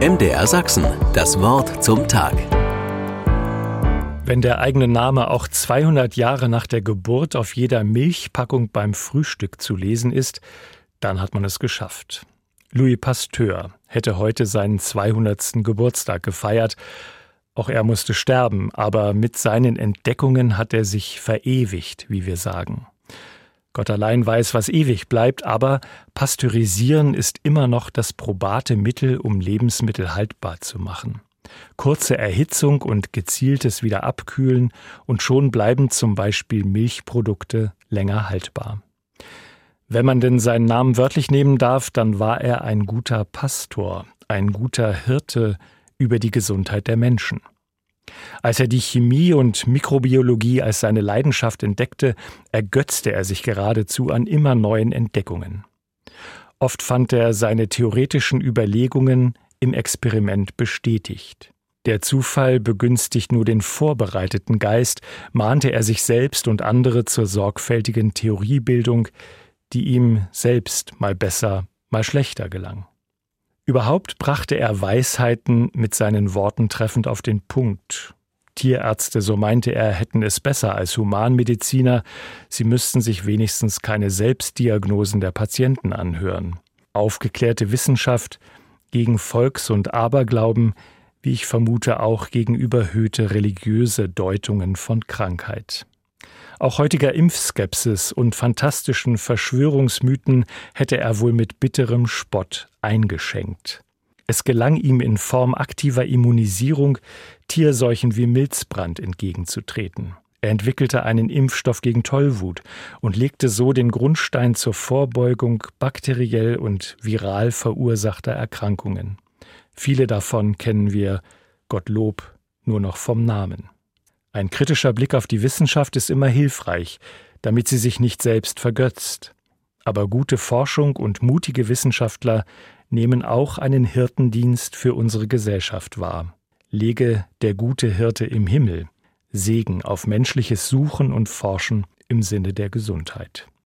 MDR Sachsen, das Wort zum Tag. Wenn der eigene Name auch 200 Jahre nach der Geburt auf jeder Milchpackung beim Frühstück zu lesen ist, dann hat man es geschafft. Louis Pasteur hätte heute seinen 200. Geburtstag gefeiert. Auch er musste sterben, aber mit seinen Entdeckungen hat er sich verewigt, wie wir sagen. Gott allein weiß, was ewig bleibt, aber Pasteurisieren ist immer noch das probate Mittel, um Lebensmittel haltbar zu machen. Kurze Erhitzung und gezieltes Wiederabkühlen und schon bleiben zum Beispiel Milchprodukte länger haltbar. Wenn man denn seinen Namen wörtlich nehmen darf, dann war er ein guter Pastor, ein guter Hirte über die Gesundheit der Menschen. Als er die Chemie und Mikrobiologie als seine Leidenschaft entdeckte, ergötzte er sich geradezu an immer neuen Entdeckungen. Oft fand er seine theoretischen Überlegungen im Experiment bestätigt. Der Zufall begünstigt nur den vorbereiteten Geist, mahnte er sich selbst und andere zur sorgfältigen Theoriebildung, die ihm selbst mal besser, mal schlechter gelang. Überhaupt brachte er Weisheiten mit seinen Worten treffend auf den Punkt. Tierärzte, so meinte er, hätten es besser als Humanmediziner, sie müssten sich wenigstens keine Selbstdiagnosen der Patienten anhören. Aufgeklärte Wissenschaft gegen Volks- und Aberglauben, wie ich vermute auch gegen überhöhte religiöse Deutungen von Krankheit. Auch heutiger Impfskepsis und fantastischen Verschwörungsmythen hätte er wohl mit bitterem Spott eingeschenkt. Es gelang ihm in Form aktiver Immunisierung Tierseuchen wie Milzbrand entgegenzutreten. Er entwickelte einen Impfstoff gegen Tollwut und legte so den Grundstein zur Vorbeugung bakteriell und viral verursachter Erkrankungen. Viele davon kennen wir, Gottlob, nur noch vom Namen. Ein kritischer Blick auf die Wissenschaft ist immer hilfreich, damit sie sich nicht selbst vergötzt. Aber gute Forschung und mutige Wissenschaftler nehmen auch einen Hirtendienst für unsere Gesellschaft wahr. Lege der gute Hirte im Himmel Segen auf menschliches Suchen und Forschen im Sinne der Gesundheit.